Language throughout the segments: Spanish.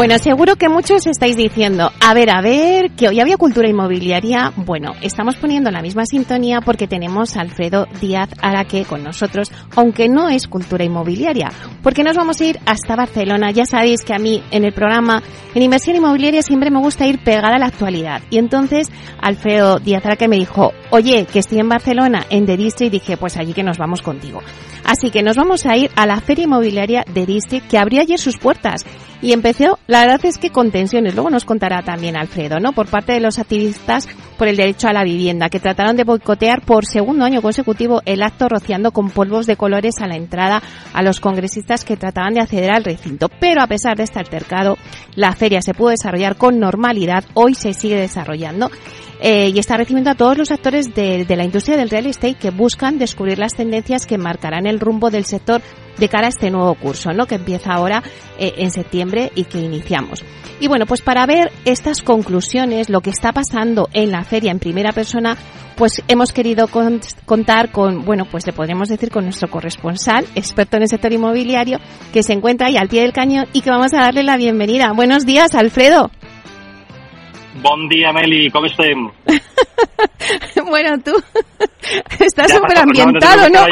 Bueno, seguro que muchos estáis diciendo, a ver, a ver, que hoy había cultura inmobiliaria. Bueno, estamos poniendo la misma sintonía porque tenemos a Alfredo Díaz Araque con nosotros, aunque no es cultura inmobiliaria, porque nos vamos a ir hasta Barcelona. Ya sabéis que a mí en el programa en inversión inmobiliaria siempre me gusta ir pegada a la actualidad. Y entonces Alfredo Díaz Araque me dijo, oye, que estoy en Barcelona, en The District, y dije, pues allí que nos vamos contigo. Así que nos vamos a ir a la feria inmobiliaria de District que abrió ayer sus puertas y empezó, la verdad es que con tensiones, luego nos contará también Alfredo, ¿no? Por parte de los activistas por el derecho a la vivienda, que trataron de boicotear por segundo año consecutivo el acto rociando con polvos de colores a la entrada a los congresistas que trataban de acceder al recinto. Pero a pesar de este altercado, la feria se pudo desarrollar con normalidad, hoy se sigue desarrollando eh, y está recibiendo a todos los actores de, de, la industria del real estate que buscan descubrir las tendencias que marcarán el rumbo del sector de cara a este nuevo curso, ¿no? Que empieza ahora eh, en septiembre y que iniciamos. Y bueno, pues para ver estas conclusiones, lo que está pasando en la feria en primera persona, pues hemos querido contar con, bueno, pues le podríamos decir con nuestro corresponsal, experto en el sector inmobiliario, que se encuentra ahí al pie del cañón y que vamos a darle la bienvenida. Buenos días, Alfredo. Bon día, Meli, ¿cómo estás? bueno, tú estás súper ambientado, ¿no?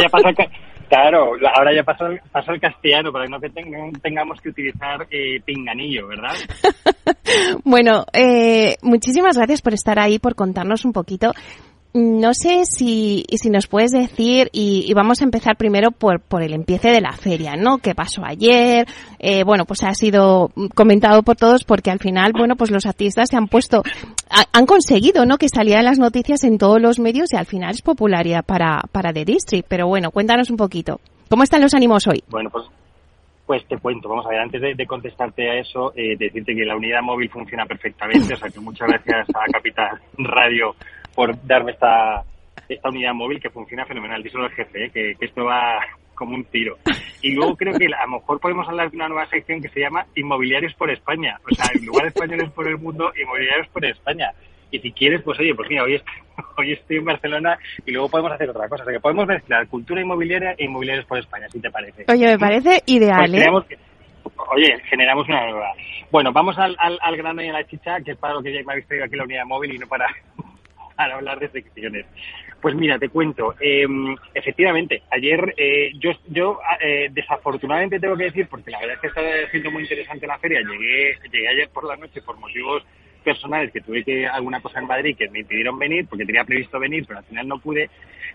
Claro, ahora ya pasó, pasó el castellano para que no tengamos que utilizar eh, pinganillo, ¿verdad? bueno, eh, muchísimas gracias por estar ahí, por contarnos un poquito no sé si, si nos puedes decir, y, vamos a empezar primero por, por el empiece de la feria, ¿no? ¿Qué pasó ayer? Eh, bueno, pues ha sido comentado por todos porque al final, bueno, pues los artistas se han puesto, han conseguido, ¿no? Que salieran las noticias en todos los medios y al final es popularidad para, para The District. Pero bueno, cuéntanos un poquito. ¿Cómo están los ánimos hoy? Bueno, pues pues te cuento, vamos a ver, antes de, contestarte a eso, eh, decirte que la unidad móvil funciona perfectamente, o sea que muchas gracias a Capital Radio por darme esta, esta unidad móvil que funciona fenomenal. Díselo al jefe, ¿eh? que, esto va como un tiro. Y luego creo que a lo mejor podemos hablar de una nueva sección que se llama Inmobiliarios por España. O sea, en lugar de españoles por el mundo, Inmobiliarios por España. Y si quieres, pues oye, pues mira, hoy, hoy estoy en Barcelona y luego podemos hacer otra cosa. O sea, que podemos mezclar cultura inmobiliaria e inmobiliarios por España, si te parece. Oye, me parece ideal, pues ¿eh? oye, generamos una nueva. Bueno, vamos al, al, grano y a la chicha, que es para lo que ya me habéis traído aquí la unidad móvil y no para para hablar de secciones. Pues mira, te cuento. Em, efectivamente, ayer eh, yo, yo eh, desafortunadamente tengo que decir, porque la verdad es que está siendo muy interesante la feria, llegué, llegué ayer por la noche por motivos personales que tuve que alguna cosa en Madrid que me impidieron venir porque tenía previsto venir pero al final no pude.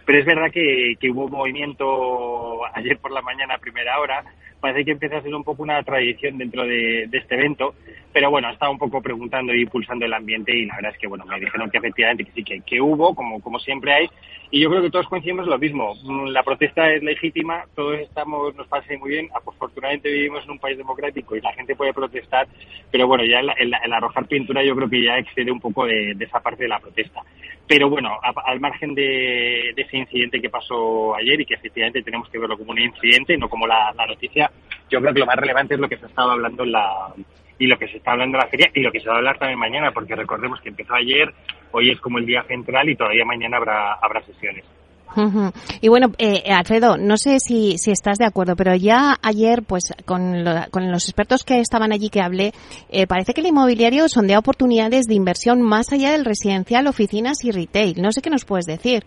Pero es verdad que, que hubo movimiento ayer por la mañana primera hora. Parece que empieza a ser un poco una tradición dentro de, este evento, pero bueno, estaba un poco preguntando y pulsando el ambiente y la verdad es que bueno, me dijeron que efectivamente sí, que, que hubo, como, como siempre hay, y yo creo que todos coincidimos lo mismo. La protesta es legítima, todos estamos, nos parece muy bien. Afortunadamente vivimos en un país democrático y la gente puede protestar, pero bueno, ya el, arrojar pintura yo creo que ya excede un poco de, esa parte de la protesta. Pero bueno, al margen de, ese incidente que pasó ayer y que efectivamente tenemos que verlo como un incidente, no como la, noticia, yo creo que lo más relevante es lo que se ha estado hablando en la y lo que se está hablando en la feria y lo que se va a hablar también mañana, porque recordemos que empezó ayer, hoy es como el día central y todavía mañana habrá, habrá sesiones. Y bueno, eh, Alfredo, no sé si, si estás de acuerdo, pero ya ayer, pues con, con los expertos que estaban allí que hablé, eh, parece que el inmobiliario sondea oportunidades de inversión más allá del residencial, oficinas y retail. No sé qué nos puedes decir.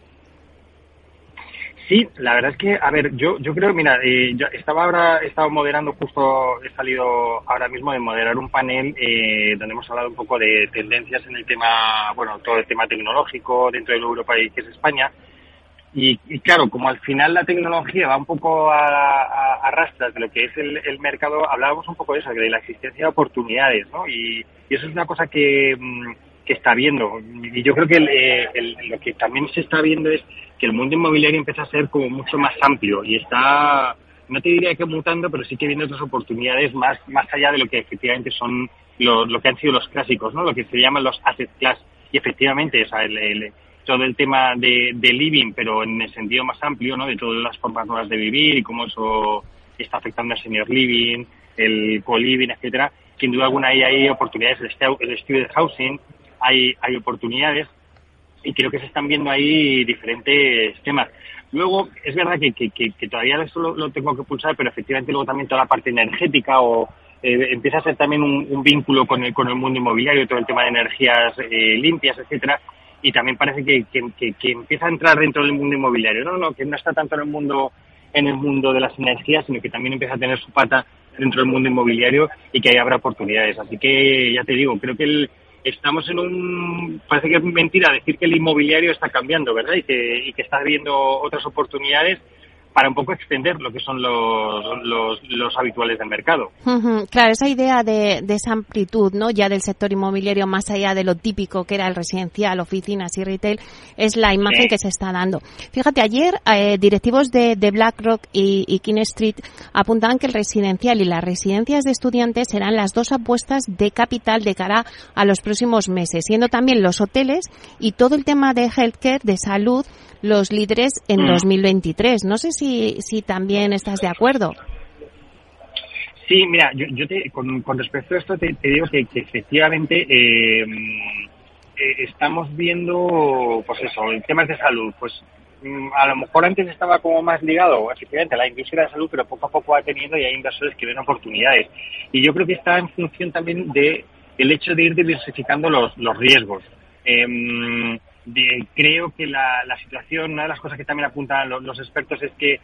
Sí, la verdad es que, a ver, yo, yo creo, mira, eh, yo estaba ahora, he estado moderando justo, he salido ahora mismo de moderar un panel eh, donde hemos hablado un poco de tendencias en el tema, bueno, todo el tema tecnológico dentro de Europa y que es España. Y, claro, como al final la tecnología va un poco a, a, rastras de lo que es el, mercado, hablábamos un poco de eso, de la existencia de oportunidades, ¿no? Y, eso es una cosa que, mm, que está viendo. Y yo creo que eh, lo que también se está viendo es que el mundo inmobiliario empieza a ser como mucho más amplio y está, no te diría que mutando, pero sí que viendo otras oportunidades más, más allá de lo que efectivamente son lo, lo que han sido los clásicos, ¿no? Lo que se llaman los asset class. Y efectivamente, o el, todo el tema de, de, living, pero en el sentido más amplio, ¿no? De todas las formas nuevas de vivir y cómo eso está afectando al senior living, el co-living, etcétera. Sin duda alguna ahí hay oportunidades, el student housing, hay, hay oportunidades y creo que se están viendo ahí diferentes temas. Luego, es verdad que, que, que, todavía eso lo, tengo que pulsar, pero efectivamente luego también toda la parte energética o eh, empieza a ser también un, vínculo con el, con el mundo inmobiliario, todo el tema de energías eh, limpias, etcétera, y también parece que, que, empieza a entrar dentro del mundo inmobiliario. No, no, que no está tanto en el mundo en el mundo de las energías, sino que también empieza a tener su pata dentro del mundo inmobiliario y que ahí habrá oportunidades. Así que ya te digo, creo que el, estamos en un parece que es mentira decir que el inmobiliario está cambiando, ¿verdad? Y que, y que está habiendo otras oportunidades para un poco extender lo que son los, los, habituales del mercado. Claro, esa idea de, esa amplitud, ¿no? Ya del sector inmobiliario más allá de lo típico que era el residencial, oficinas y retail, es la imagen que se está dando. Fíjate, ayer eh, directivos de, BlackRock y, y King Street apuntaban que el residencial y las residencias de estudiantes serán las dos apuestas de capital de cara a los próximos meses, siendo también los hoteles y todo el tema de healthcare, de salud, los líderes en 2023. Mm. No sé si, si también estás de acuerdo. Sí, mira, yo, yo te, con, respecto a esto te, digo que, efectivamente eh, eh, estamos viendo, pues eso, temas de salud, pues mm, a lo mejor antes estaba como más ligado efectivamente a la industria de salud, pero poco a poco va teniendo y hay inversores que ven oportunidades. Y yo creo que está en función también de el hecho de ir diversificando los, los riesgos. Eh, creo que la, la, situación, una de las cosas que también apuntan los, expertos es que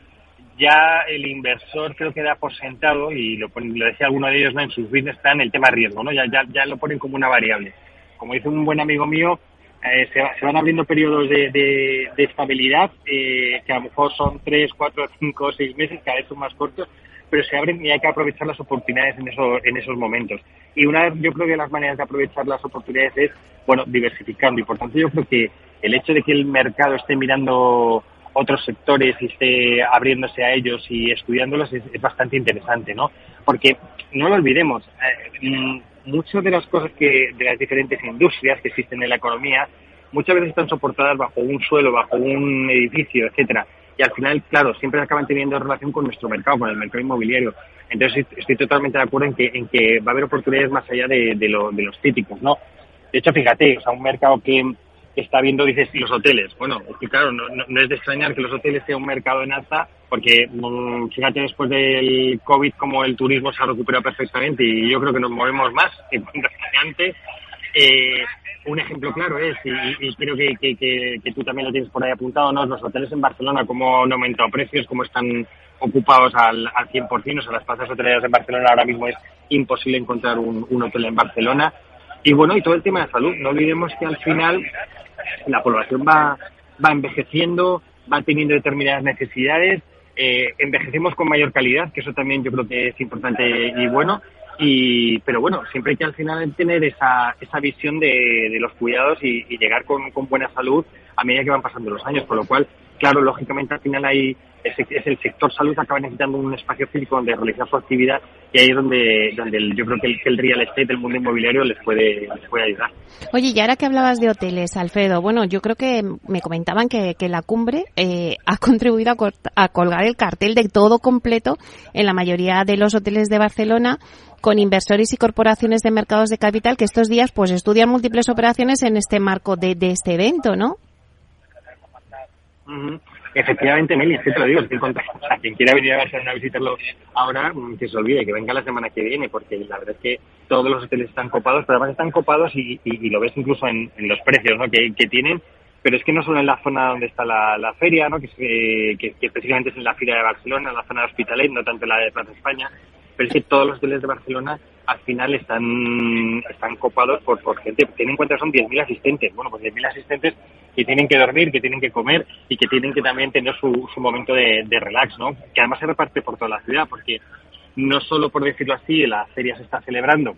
ya el inversor creo que da por sentado, y lo, lo decía alguno de ellos en sus business en el tema riesgo, ¿no? ya, ya, ya lo ponen como una variable. Como dice un buen amigo mío, eh, se, se, van abriendo periodos de, de, de estabilidad eh, que a lo mejor son 3, 4, 5, 6 meses, cada vez son más cortos, pero se abren y hay que aprovechar las oportunidades en, eso, en esos momentos. Y una yo creo que las maneras de aprovechar las oportunidades es, bueno, diversificando. Y por tanto yo creo que el hecho de que el mercado esté mirando otros sectores y esté abriéndose a ellos y estudiándolos es, bastante interesante, ¿no? Porque no lo olvidemos, eh, mm, muchas de las cosas que, de las diferentes industrias que existen en la economía, muchas veces están soportadas bajo un suelo, bajo un edificio, etcétera y al final, claro, siempre acaban teniendo relación con nuestro mercado, con el mercado inmobiliario. Entonces estoy totalmente de acuerdo en que, en que va a haber oportunidades más allá de, de, lo, de los típicos, ¿no? De hecho, fíjate, o sea, un mercado que está viendo, dices, los hoteles. Bueno, es que claro, no, es de extrañar que los hoteles sea un mercado en alza, porque mm, fíjate después del COVID como el turismo se ha recuperado perfectamente y yo creo que nos movemos más que antes. Un ejemplo claro es, y, creo que, que, tú también lo tienes por ahí apuntado, ¿no? los hoteles en Barcelona, cómo han aumentado precios, cómo están ocupados al, al 100%, o sea, las plazas hoteleras en Barcelona ahora mismo es imposible encontrar un, un hotel en Barcelona. Y bueno, y todo el tema de salud, no olvidemos que al final la población va, va envejeciendo, va teniendo determinadas necesidades, eh, envejecemos con mayor calidad, que eso también yo creo que es importante y bueno, y, pero bueno, siempre hay que al final tener esa, esa visión de, de los cuidados y, llegar con, con, buena salud a medida que van pasando los años, con lo cual, claro, lógicamente al final hay, es, el sector salud acaba necesitando un espacio físico donde realizar su actividad y ahí es donde, donde yo creo que el, real estate, el mundo inmobiliario les puede, les puede ayudar. Oye, y ahora que hablabas de hoteles, Alfredo, bueno, yo creo que me comentaban que, la cumbre eh, ha contribuido a, a colgar el cartel de todo completo en la mayoría de los hoteles de Barcelona con inversores y corporaciones de mercados de capital que estos días pues estudian múltiples operaciones en este marco de este evento, ¿no? Efectivamente, Meli, es te lo digo, estoy a quien quiera venir a Barcelona a visitarlo ahora, mm, que se olvide, que venga la semana que viene, porque la verdad es que todos los hoteles están copados, pero además están copados y, y, lo ves incluso en, los precios ¿no? que, tienen, pero es que no solo en la zona donde está la, feria, ¿no? que, que, que, específicamente es en la Feria de Barcelona, en la zona de Hospitalet, no tanto en la de Plaza España, es que todos los hoteles de Barcelona al final están, están copados por, por gente. Ten en cuenta son 10.000 asistentes. Bueno, pues 10.000 asistentes que tienen que dormir, que tienen que comer y que tienen que también tener su, su momento de, de relax, ¿no? Que además se reparte por toda la ciudad, porque no solo por decirlo así, la feria se está celebrando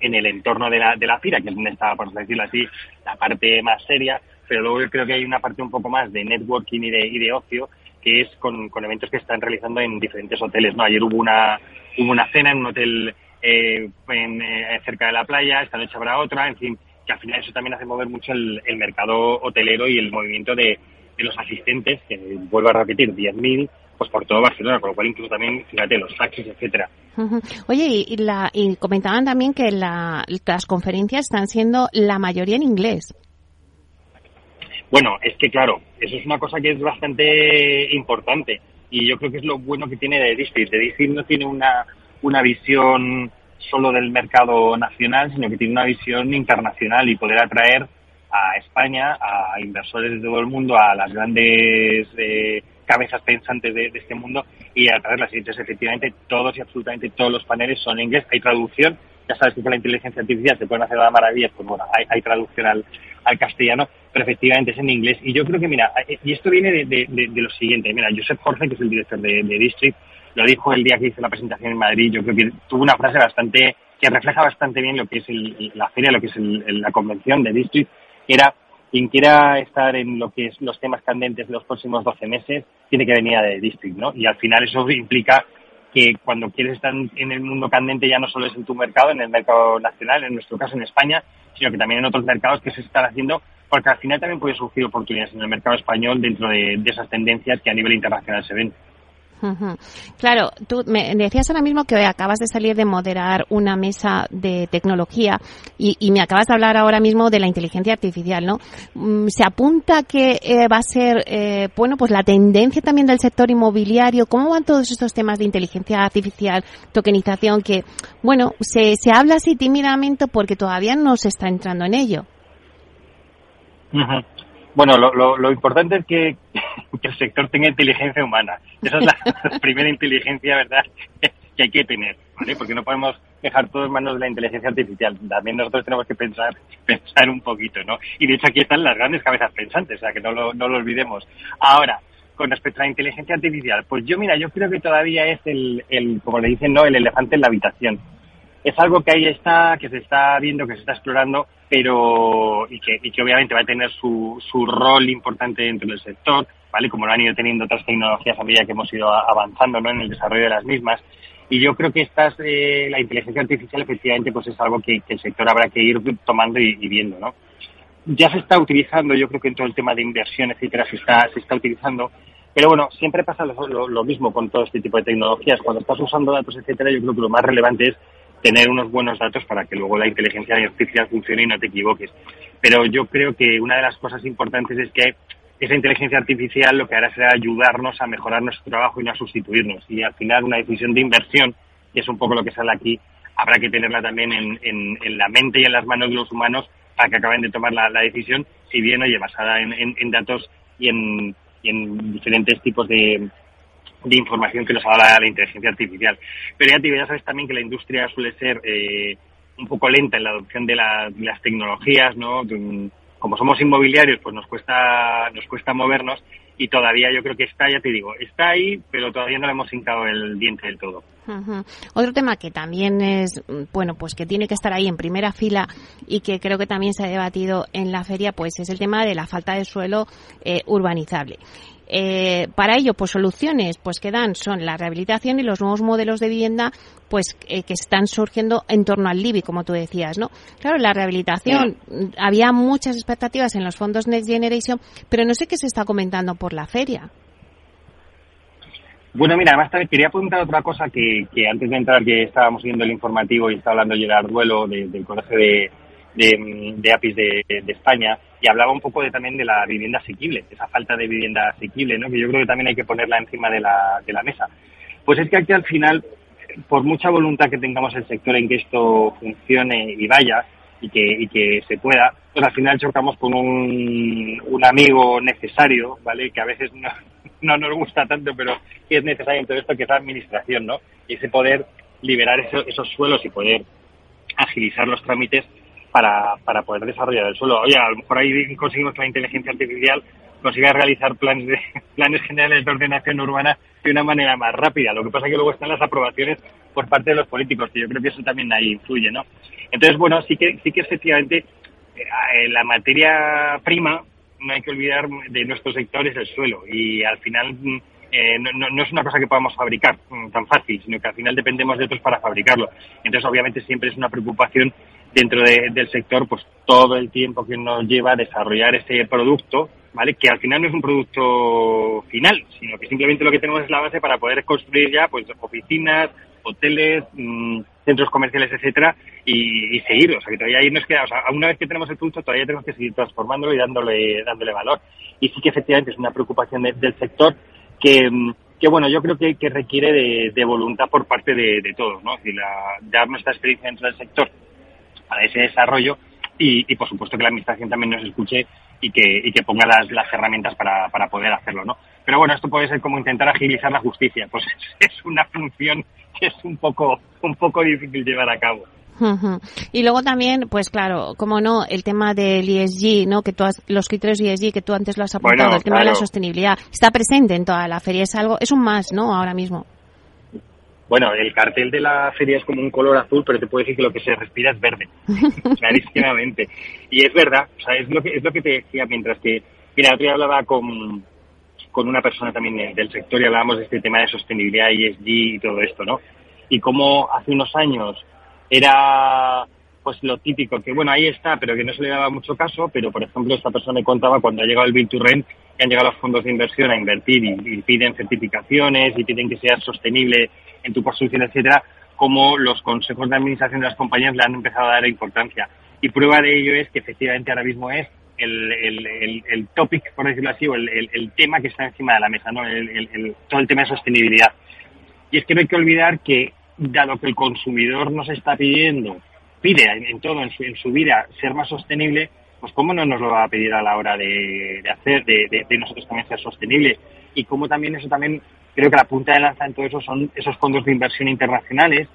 en el entorno de la, de la FIRA, que es donde está, por decirlo así, la parte más seria, pero luego yo creo que hay una parte un poco más de networking y de, y de ocio, que es con, con eventos que están realizando en diferentes hoteles. ¿no? Ayer hubo una, hubo una cena en un hotel eh, en, eh, cerca de la playa, esta noche habrá otra, en fin, que al final eso también hace mover mucho el, mercado hotelero y el movimiento de, de los asistentes, que vuelvo a repetir, 10.000 pues por todo Barcelona, con lo cual incluso también, fíjate, los taxis, etcétera. Oye, y, la, y comentaban también que la, las conferencias están siendo la mayoría en inglés. Bueno, es que claro, eso es una cosa que es bastante importante y yo creo que es lo bueno que tiene de District. De District no tiene una, una visión solo del mercado nacional, sino que tiene una visión internacional y poder atraer a España, a inversores de todo el mundo, a las grandes eh, cabezas pensantes de, este mundo y a las Entonces, efectivamente, todos y absolutamente todos los paneles son en inglés. Hay traducción. Ya sabes que con la inteligencia artificial se pueden hacer las maravillas, pues bueno, hay, traducción al castellano, pero efectivamente es en inglés. Y yo creo que, mira, eh, y esto viene de, de, lo siguiente. Mira, Josep Jorge, que es el director de, District, lo dijo el día que hice la presentación en Madrid. Yo creo que tuvo una frase bastante, que refleja bastante bien lo que es la feria, lo que es la convención de District, que era quien quiera estar en lo que es los temas candentes de los próximos 12 meses tiene que venir a de District, ¿no? Y al final eso implica que cuando quieres estar en el mundo candente ya no solo es en tu mercado, en el mercado nacional, en nuestro caso en España, sino que también en otros mercados que se están haciendo, porque al final también puede surgir oportunidades en el mercado español dentro de, esas tendencias que a nivel internacional se ven. Claro, tú me decías ahora mismo que acabas de salir de moderar una mesa de tecnología y, me acabas de hablar ahora mismo de la inteligencia artificial, ¿no? Mm, ¿Se apunta que eh, va a ser, eh, bueno, pues la tendencia también del sector inmobiliario? ¿Cómo van todos estos temas de inteligencia artificial, tokenización, que, bueno, se, se habla así tímidamente porque todavía no se está entrando en ello? Bueno, lo, lo, importante es que, el sector tenga inteligencia humana. Esa es la, primera inteligencia, ¿verdad?, que hay que tener, ¿vale? Porque no podemos dejar todo en manos de la inteligencia artificial. También nosotros tenemos que pensar, pensar un poquito, ¿no? Y de hecho aquí están las grandes cabezas pensantes, o sea, que no lo, no lo olvidemos. Ahora, con respecto a la inteligencia artificial, pues yo, mira, yo creo que todavía es el, el como le dicen, ¿no?, el elefante en la habitación es algo que ahí está, que se está viendo, que se está explorando, pero y que, y que obviamente va a tener su, su rol importante dentro del sector, ¿vale? Como lo han ido teniendo otras tecnologías a medida que hemos ido avanzando ¿no? en el desarrollo de las mismas. Y yo creo que estas, eh, la inteligencia artificial efectivamente pues es algo que, el sector habrá que ir tomando y, viendo, ¿no? Ya se está utilizando, yo creo que en todo el tema de inversión, etcétera, se está, se está utilizando, pero bueno, siempre pasa lo, lo, mismo con todo este tipo de tecnologías. Cuando estás usando datos, etcétera, yo creo que lo más relevante es tener unos buenos datos para que luego la inteligencia artificial funcione y no te equivoques. Pero yo creo que una de las cosas importantes es que esa inteligencia artificial lo que hará será ayudarnos a mejorar nuestro trabajo y no a sustituirnos. Y al final una decisión de inversión, que es un poco lo que sale aquí, habrá que tenerla también en, en, la mente y en las manos de los humanos para que acaben de tomar la, decisión, si bien, oye, basada en, en datos y en, y en diferentes tipos de, de información que nos habla la inteligencia artificial. Pero ya, te, ya sabes también que la industria suele ser eh, un poco lenta en la adopción de, las tecnologías, ¿no? Como somos inmobiliarios, pues nos cuesta, nos cuesta movernos y todavía yo creo que está, ya te digo, está ahí, pero todavía no le hemos hincado el diente del todo. Otro tema que también es, bueno, pues que tiene que estar ahí en primera fila y que creo que también se ha debatido en la feria, pues es el tema de la falta de suelo eh, urbanizable. Eh, para ello, pues soluciones pues que dan son la rehabilitación y los nuevos modelos de vivienda pues eh, que están surgiendo en torno al LIBI, como tú decías, ¿no? Claro, la rehabilitación, había muchas expectativas en los fondos Next Generation, pero no sé qué se está comentando por la feria. Bueno, mira, además también quería apuntar otra cosa que, antes de entrar, que estábamos viendo el informativo y está hablando Gerard Duelo del Colegio de, de, APIs de, España y hablaba un poco de, también de la vivienda asequible, esa falta de vivienda asequible, ¿no? que yo creo que también hay que ponerla encima de la, de la mesa. Pues es que aquí al final, por mucha voluntad que tengamos el sector en que esto funcione y vaya, y que, y que se pueda, pues al final chocamos con un, un amigo necesario, ¿vale? Que a veces no, no nos gusta tanto, pero es necesario en todo esto, que es la administración, ¿no? Y ese poder liberar esos suelos y poder agilizar los trámites para, para poder desarrollar el suelo. Oye, a lo mejor ahí conseguimos que la inteligencia artificial consiga realizar planes, de, planes generales de ordenación urbana de una manera más rápida. Lo que pasa es que luego están las aprobaciones por parte de los políticos, que yo creo que eso también ahí influye, ¿no? Entonces, bueno, sí que, sí que efectivamente eh, la materia prima, no hay que olvidar de nuestro sector, es el suelo. Y al final mm, eh, no, es una cosa que podamos fabricar mm, tan fácil, sino que al final dependemos de otros para fabricarlo. Entonces, obviamente, siempre es una preocupación dentro del sector, pues todo el tiempo que nos lleva a desarrollar ese producto, ¿vale? Que al final no es un producto final, sino que simplemente lo que tenemos es la base para poder construir ya, pues, oficinas, hoteles, mm, centros comerciales, etcétera, y, seguir. O sea, que todavía ahí nos queda, o sea, una vez que tenemos el producto, todavía tenemos que seguir transformándolo y dándole, dándole valor. Y sí que efectivamente es una preocupación del sector que, mm, que, bueno, yo creo que, requiere de, voluntad por parte de, todos, ¿no? Y dar nuestra experiencia dentro del sector para ese desarrollo y, y, por supuesto que la administración también nos escuche y que, y que ponga las, las herramientas para, para poder hacerlo, ¿no? Pero bueno, esto puede ser como intentar agilizar la justicia, pues es una función que es un poco, un poco difícil llevar a cabo. Y luego también, pues claro, como no, el tema del ESG, ¿no? Que tú los criterios ESG que tú antes lo has apuntado, el tema de la sostenibilidad, está presente en toda la feria, es algo, es un más, ¿no? Ahora mismo. Bueno, el cartel de la feria es como un color azul, pero te puedo decir que lo que se respira es verde, clarísimamente. Y es verdad, o sea, es lo que, es lo que te decía mientras que, mira, otro día hablaba con, con una persona también del sector y hablábamos de este tema de sostenibilidad, ESG y todo esto, ¿no? Y cómo hace unos años era pues lo típico, que bueno, ahí está, pero que no se le daba mucho caso, pero por ejemplo esta persona me contaba cuando ha llegado el Bill to Rent, que han llegado los fondos de inversión a invertir y, piden certificaciones y piden que sea sostenible en tu construcción, etcétera, como los consejos de administración de las compañías le han empezado a dar importancia. Y prueba de ello es que efectivamente ahora mismo es el, el, el, topic, por decirlo así, o el, el, tema que está encima de la mesa, ¿no? El, todo el tema de sostenibilidad. Y es que no hay que olvidar que, dado que el consumidor nos está pidiendo, pide en, todo, en su, en su vida, ser más sostenible, pues cómo no nos lo va a pedir a la hora de, de hacer, de, de, nosotros también ser sostenibles. Y cómo también eso también, creo que la punta de lanza en todo eso son esos fondos de inversión internacionales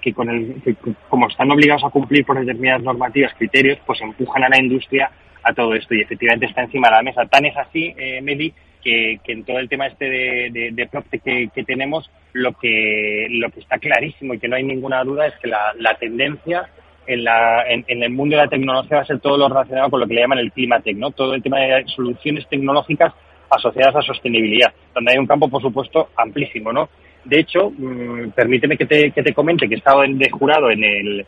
que, con el, como están obligados a cumplir por determinadas normativas, criterios, pues empujan a la industria a todo esto y efectivamente está encima de la mesa. Tan es así, eh, Medi, que, en todo el tema este de, de, de que, que, tenemos, lo que, lo que está clarísimo y que no hay ninguna duda es que la, la tendencia en, la, en, el mundo de la tecnología va a ser todo lo relacionado con lo que le llaman el climatec, ¿no? Todo el tema de soluciones tecnológicas asociadas a sostenibilidad, donde hay un campo, por supuesto, amplísimo, ¿no? De hecho, mm, permíteme que te, que te comente que he estado de jurado en el,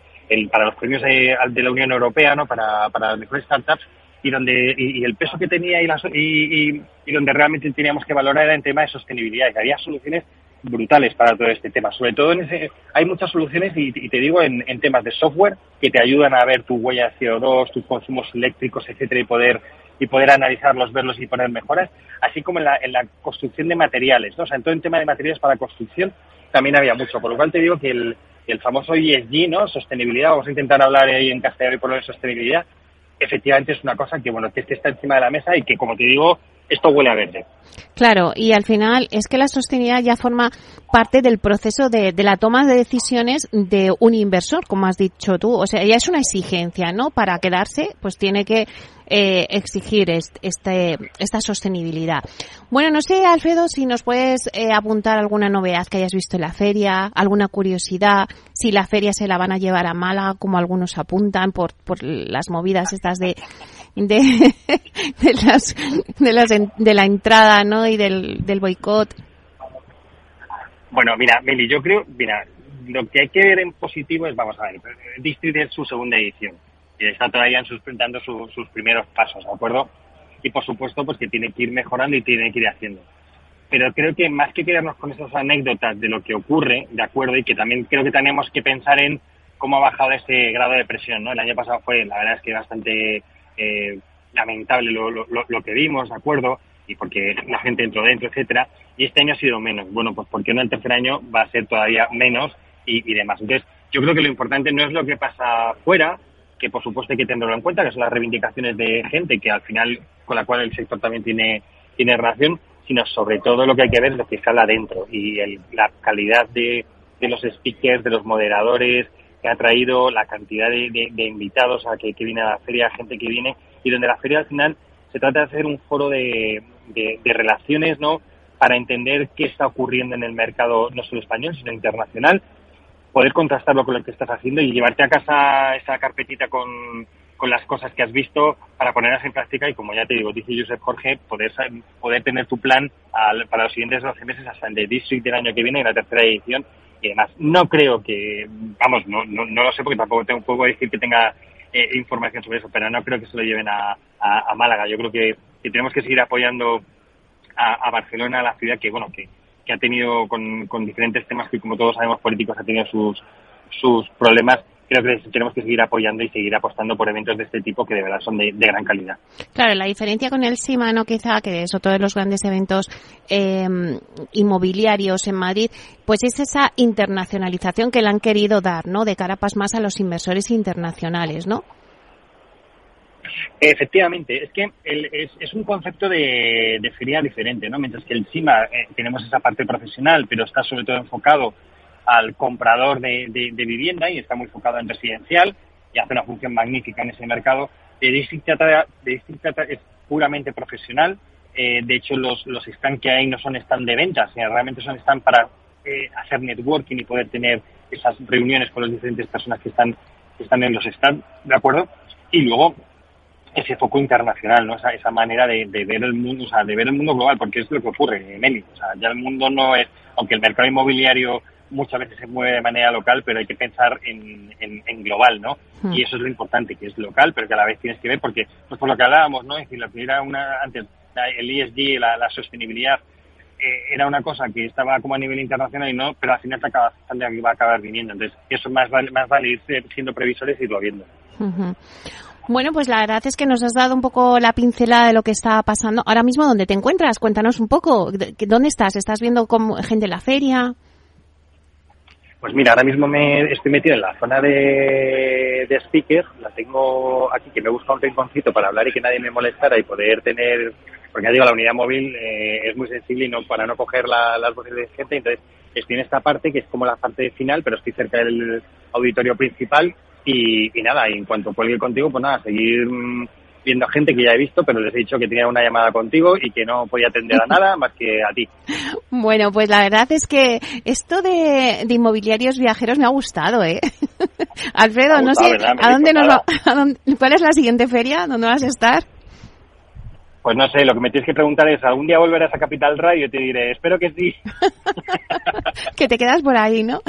para los premios de, de, la Unión Europea, ¿no? Para, para las mejores startups, y donde y, el peso que tenía y, y, y, donde realmente teníamos que valorar era en tema de sostenibilidad, había soluciones brutales para todo este tema. Sobre todo en ese, hay muchas soluciones y, te digo en, en, temas de software que te ayudan a ver tu huella de CO2, tus consumos eléctricos, etcétera, y poder y poder analizarlos, verlos y poner mejoras, así como en la, en la construcción de materiales, ¿no? O sea, en todo el tema de materiales para construcción también había mucho, por lo cual te digo que el, el famoso ESG, ¿no? Sostenibilidad, vamos a intentar hablar ahí en castellano y por lo de sostenibilidad, efectivamente es una cosa que, bueno, que está encima de la mesa y que, como te digo, esto huele a verde. Claro, y al final es que la sostenibilidad ya forma parte del proceso de, la toma de decisiones de un inversor, como has dicho tú. O sea, ya es una exigencia, ¿no? Para quedarse, pues tiene que eh, exigir este, esta sostenibilidad. Bueno, no sé, Alfredo, si nos puedes eh, apuntar alguna novedad que hayas visto en la feria, alguna curiosidad, si la feria se la van a llevar a mala, como algunos apuntan, por, por las movidas estas de, de, las, de, las, de la entrada, ¿no? Y del, del boicot. Bueno, mira, Meli, yo creo, mira, lo que hay que ver en positivo es, vamos a ver, District es su segunda edición y está todavía dando sus primeros pasos, ¿de acuerdo? Y por supuesto, pues que tiene que ir mejorando y tiene que ir haciendo. Pero creo que más que quedarnos con esas anécdotas de lo que ocurre, ¿de acuerdo? Y que también creo que tenemos que pensar en cómo ha bajado ese grado de presión, ¿no? El año pasado fue, la verdad es que bastante eh, lamentable lo, lo, lo, que vimos, ¿de acuerdo? Y porque la gente entró dentro, etcétera. Y este año ha sido menos. Bueno, pues porque no el tercer año va a ser todavía menos y, demás. Entonces, yo creo que lo importante no es lo que pasa fuera, que por supuesto hay que tenerlo en cuenta, que son las reivindicaciones de gente que al final con la cual el sector también tiene, tiene relación, sino sobre todo lo que hay que ver es lo que sale adentro y el, la calidad de, de los speakers, de los moderadores que ha traído, la cantidad de, invitados a que, viene a la feria, gente que viene, y donde la feria al final se trata de hacer un foro de, de, relaciones, ¿no? Para entender qué está ocurriendo en el mercado no solo español, sino internacional, poder contrastarlo con lo que estás haciendo y llevarte a casa esa carpetita con, con las cosas que has visto para ponerlas en práctica y como ya te digo, dice Josep Jorge, poder, poder tener tu plan para los siguientes 12 meses hasta el de District del año que viene y la tercera edición y demás. No creo que, vamos, no, no, no lo sé porque tampoco tengo, puedo decir que tenga eh, información sobre eso, pero no creo que se lo lleven a, a, Málaga. Yo creo que, tenemos que seguir apoyando a, a, Barcelona, la ciudad que, bueno, que, que ha tenido con, con diferentes temas que, como todos sabemos, políticos ha tenido sus, sus problemas creo que tenemos que seguir apoyando y seguir apostando por eventos de este tipo que de verdad son de, gran calidad. Claro, la diferencia con el Simano quizá, que es otro de los grandes eventos eh, inmobiliarios en Madrid, pues es esa internacionalización que le han querido dar, ¿no? De cara más a los inversores internacionales, ¿no? Efectivamente, es que es, un concepto de, feria diferente, ¿no? Mientras que el CIMA eh, tenemos esa parte profesional, pero está sobre todo enfocado al comprador de, vivienda y está muy enfocado en residencial y hace una función magnífica en ese mercado. De District Data, de es puramente profesional. Eh, de hecho, los, los stands que hay no son stand de ventas, sino realmente son stand para eh, hacer networking y poder tener esas reuniones con las diferentes personas que están, que están en los stands, ¿de acuerdo? Y luego ese foco internacional, ¿no? Esa, esa manera de, de, ver el mundo, o sea, de ver el mundo global, porque es lo que ocurre, Meli. O sea, ya el mundo no es, aunque el mercado inmobiliario muchas veces se mueve de manera local, pero hay que pensar en, en, global, ¿no? Hmm. Y eso es lo importante, que es local, pero que a la vez tienes que ver, porque, pues por lo que hablábamos, ¿no? Es decir, la primera, una, antes, el ESG, la, la sostenibilidad, eh, era una cosa que estaba como a nivel internacional y no, pero al final te acaba, va a acabar viniendo. Entonces, eso más vale, más vale ir siendo previsores y irlo viendo. Bueno, pues la verdad es que nos has dado un poco la pincelada de lo que está pasando. Ahora mismo, ¿dónde te encuentras? Cuéntanos un poco. ¿Dónde estás? ¿Estás viendo como gente en la feria? Pues mira, ahora mismo me estoy metido en la zona de, de speaker, la tengo aquí, que me busca un rinconcito para hablar y que nadie me molestara y poder tener, porque ya digo, la unidad móvil eh, es muy sensible y no para no coger las voces de gente, entonces estoy en esta parte que es como la parte final, pero estoy cerca del auditorio principal y, y nada, y en cuanto cuelgue contigo, pues nada, seguir mm, viendo a gente que ya he visto, pero les he dicho que tenía una llamada contigo y que no podía atender a nada más que a ti. Bueno, pues la verdad es que esto de, inmobiliarios viajeros me ha gustado, ¿eh? Alfredo, no sé, ¿a dónde nos va, ¿cuál es la siguiente feria? ¿Dónde vas a estar? Pues no sé, lo que me tienes que preguntar es, ¿algún día volverás a Capital Radio? Te diré, espero que sí. que te quedas por ahí, ¿no?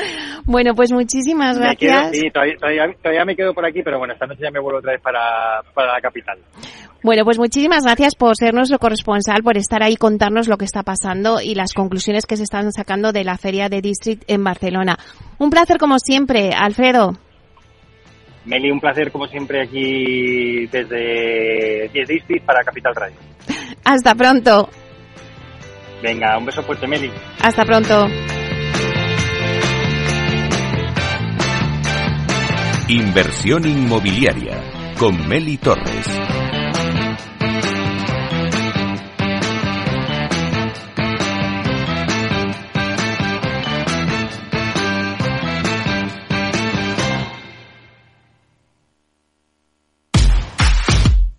Bueno, pues muchísimas gracias. sí, todavía, me quedo por aquí, pero bueno, esta noche ya me vuelvo otra vez para, para la capital. Bueno, pues muchísimas gracias por ser nuestro corresponsal, por estar ahí, contarnos lo que está pasando y las conclusiones que se están sacando de la Feria de District en Barcelona. Un placer como siempre, Alfredo. Meli, un placer como siempre aquí desde 10 District para Capital Radio. Hasta pronto. Venga, un beso fuerte, Meli. Hasta pronto. Inversión inmobiliaria con Meli Torres.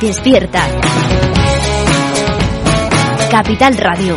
Despierta. Capital Radio.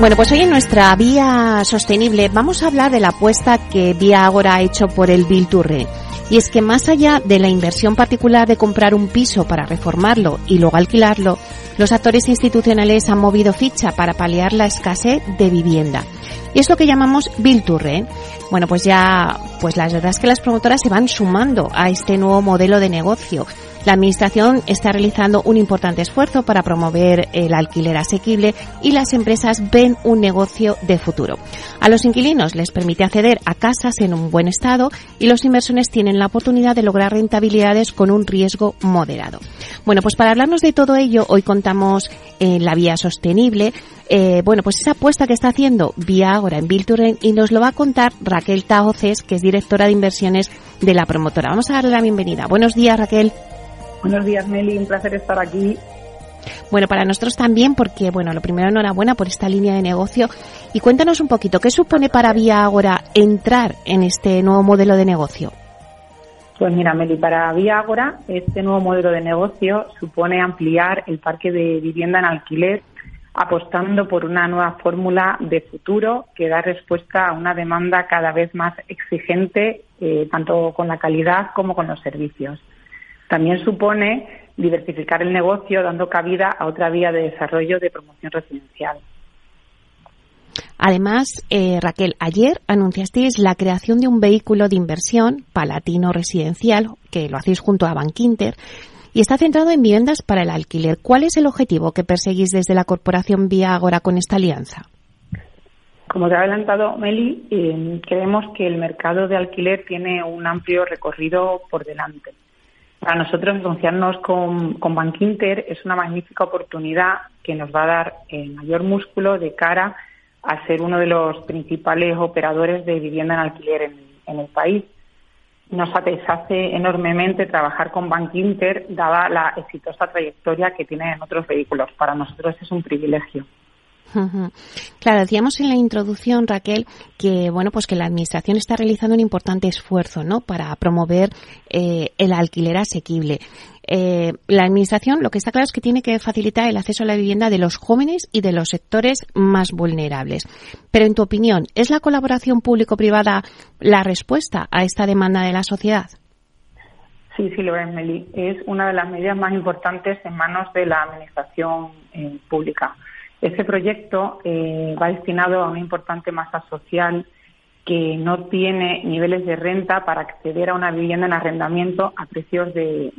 Bueno, pues hoy en nuestra vía sostenible vamos a hablar de la apuesta que Vía Agora ha hecho por el Bill Turre. Y es que más allá de la inversión particular de comprar un piso para reformarlo y luego alquilarlo, los actores institucionales han movido ficha para paliar la escasez de vivienda. Y es lo que llamamos Bill Turre. Bueno, pues ya, pues la verdad es que las promotoras se van sumando a este nuevo modelo de negocio la Administración está realizando un importante esfuerzo para promover el alquiler asequible y las empresas ven un negocio de futuro. A los inquilinos les permite acceder a casas en un buen estado y los inversores tienen la oportunidad de lograr rentabilidades con un riesgo moderado. Bueno, pues para hablarnos de todo ello, hoy contamos en la vía sostenible eh, bueno, pues esa apuesta que está haciendo Vía Agora en Bilturen y nos lo va a contar Raquel Taoces, que es directora de inversiones de la promotora. Vamos a darle la bienvenida. Buenos días, Raquel. Buenos días, Meli. Un placer estar aquí. Bueno, para nosotros también, porque, bueno, lo primero, enhorabuena por esta línea de negocio. Y cuéntanos un poquito, ¿qué supone para Vía Agora entrar en este nuevo modelo de negocio? Pues mira, Meli, para Vía Agora, este nuevo modelo de negocio supone ampliar el parque de vivienda en alquiler, apostando por una nueva fórmula de futuro que da respuesta a una demanda cada vez más exigente, eh, tanto con la calidad como con los servicios. También supone diversificar el negocio dando cabida a otra vía de desarrollo de promoción residencial. Además, eh, Raquel, ayer anunciasteis la creación de un vehículo de inversión palatino residencial que lo hacéis junto a Bankinter y está centrado en viviendas para el alquiler. ¿Cuál es el objetivo que perseguís desde la corporación Vía Agora con esta alianza? Como te ha adelantado Meli, eh, creemos que el mercado de alquiler tiene un amplio recorrido por delante. Para nosotros asociarnos con, con Bankinter es una magnífica oportunidad que nos va a dar mayor músculo de cara a ser uno de los principales operadores de vivienda en alquiler en, el país. Nos satisface enormemente trabajar con Bankinter, dada la exitosa trayectoria que tiene en otros vehículos. Para nosotros es un privilegio. Claro, decíamos en la introducción, Raquel, que bueno, pues que la administración está realizando un importante esfuerzo, ¿no? Para promover eh, el alquiler asequible. Eh, la administración, lo que está claro es que tiene que facilitar el acceso a la vivienda de los jóvenes y de los sectores más vulnerables. Pero, en tu opinión, ¿es la colaboración público-privada la respuesta a esta demanda de la sociedad? Sí, sí lo es, Meli. Es una de las medidas más importantes en manos de la administración eh, pública. Este proyecto eh, va destinado a una importante masa social que no tiene niveles de renta para acceder a una vivienda en arrendamiento a precios de,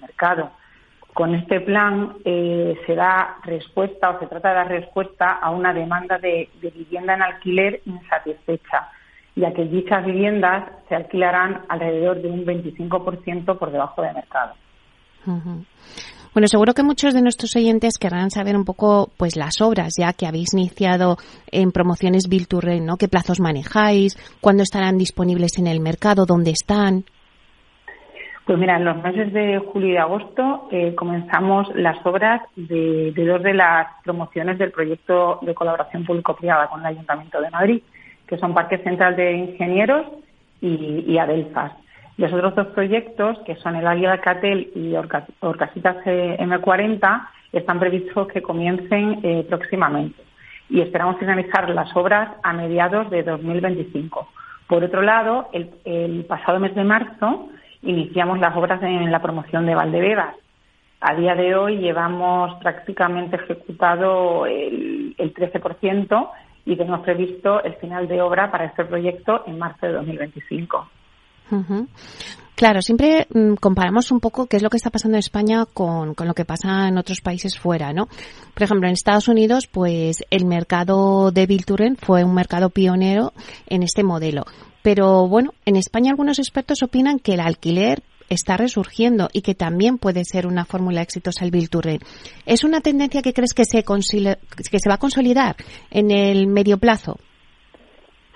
mercado. Con este plan eh, se da respuesta o se trata de dar respuesta a una demanda de, vivienda en alquiler insatisfecha, ya que dichas viviendas se alquilarán alrededor de un 25% por debajo de mercado. Bueno, seguro que muchos de nuestros oyentes querrán saber un poco pues las obras ya que habéis iniciado en promociones Bill ¿no? ¿Qué plazos manejáis? ¿Cuándo estarán disponibles en el mercado? ¿Dónde están? Pues mira, en los meses de julio y agosto eh, comenzamos las obras de, dos de las promociones del proyecto de colaboración público-privada con el Ayuntamiento de Madrid, que son Parque Central de Ingenieros y, y Adelfas. Los otros dos proyectos, que son el Águila Catel y Orcasitas M40, están previstos que comiencen eh, próximamente y esperamos finalizar las obras a mediados de 2025. Por otro lado, el, pasado mes de marzo iniciamos las obras en la promoción de Valdebebas. A día de hoy llevamos prácticamente ejecutado el, el 13% y tenemos previsto el final de obra para este proyecto en marzo de 2025. Claro, siempre mm, comparamos un poco qué es lo que está pasando en España con, con, lo que pasa en otros países fuera, ¿no? Por ejemplo, en Estados Unidos, pues el mercado de Bilturen fue un mercado pionero en este modelo. Pero bueno, en España algunos expertos opinan que el alquiler está resurgiendo y que también puede ser una fórmula exitosa el Bilturren. ¿Es una tendencia que crees que se, que se va a consolidar en el medio plazo?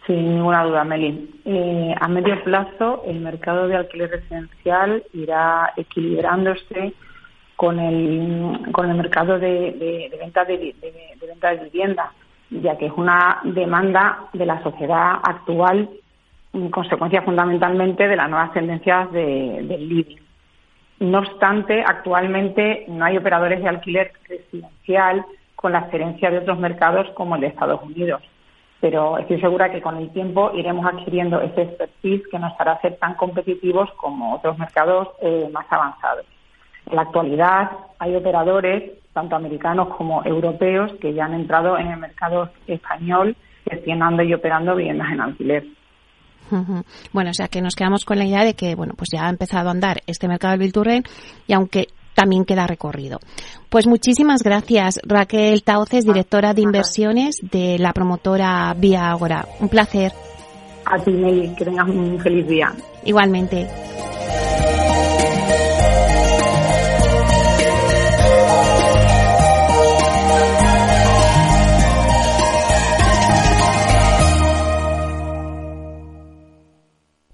Sin ninguna duda, Meli. Eh, a medio plazo, el mercado de alquiler residencial irá equilibrándose con el, con el mercado de, venta de, venta de vivienda, ya que es una demanda de la sociedad actual, en consecuencia fundamentalmente de las nuevas tendencias del living. No obstante, actualmente no hay operadores de alquiler residencial con la experiencia de otros mercados como el de Estados Unidos pero estoy segura que con el tiempo iremos adquiriendo ese expertise que nos hará ser tan competitivos como otros mercados eh, más avanzados. En la actualidad hay operadores, tanto americanos como europeos, que ya han entrado en el mercado español gestionando y operando viviendas en alquiler. Bueno, o sea que nos quedamos con la idea de que, bueno, pues ya ha empezado a andar este mercado del Bilturren y aunque también queda recorrido. Pues muchísimas gracias, Raquel Tauces, directora de inversiones de la promotora Vía Agora. Un placer. A ti, Meli, que tengas un feliz día. Igualmente.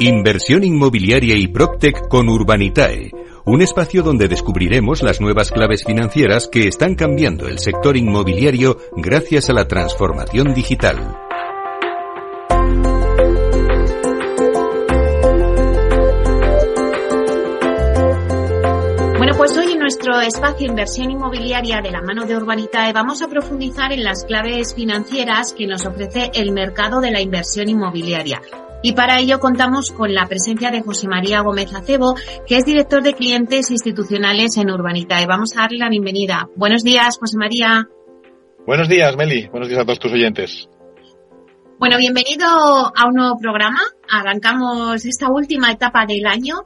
Inversión inmobiliaria y PropTech con Urbanitae, un espacio donde descubriremos las nuevas claves financieras que están cambiando el sector inmobiliario gracias a la transformación digital. Bueno, pues hoy en nuestro espacio Inversión Inmobiliaria de la mano de Urbanitae vamos a profundizar en las claves financieras que nos ofrece el mercado de la inversión inmobiliaria. Y para ello contamos con la presencia de José María Gómez Acebo, que es director de clientes institucionales en Urbanita. Y vamos a darle la bienvenida. Buenos días, José María. Buenos días, Meli. Buenos días a todos tus oyentes. Bueno, bienvenido a un nuevo programa. Arrancamos esta última etapa del año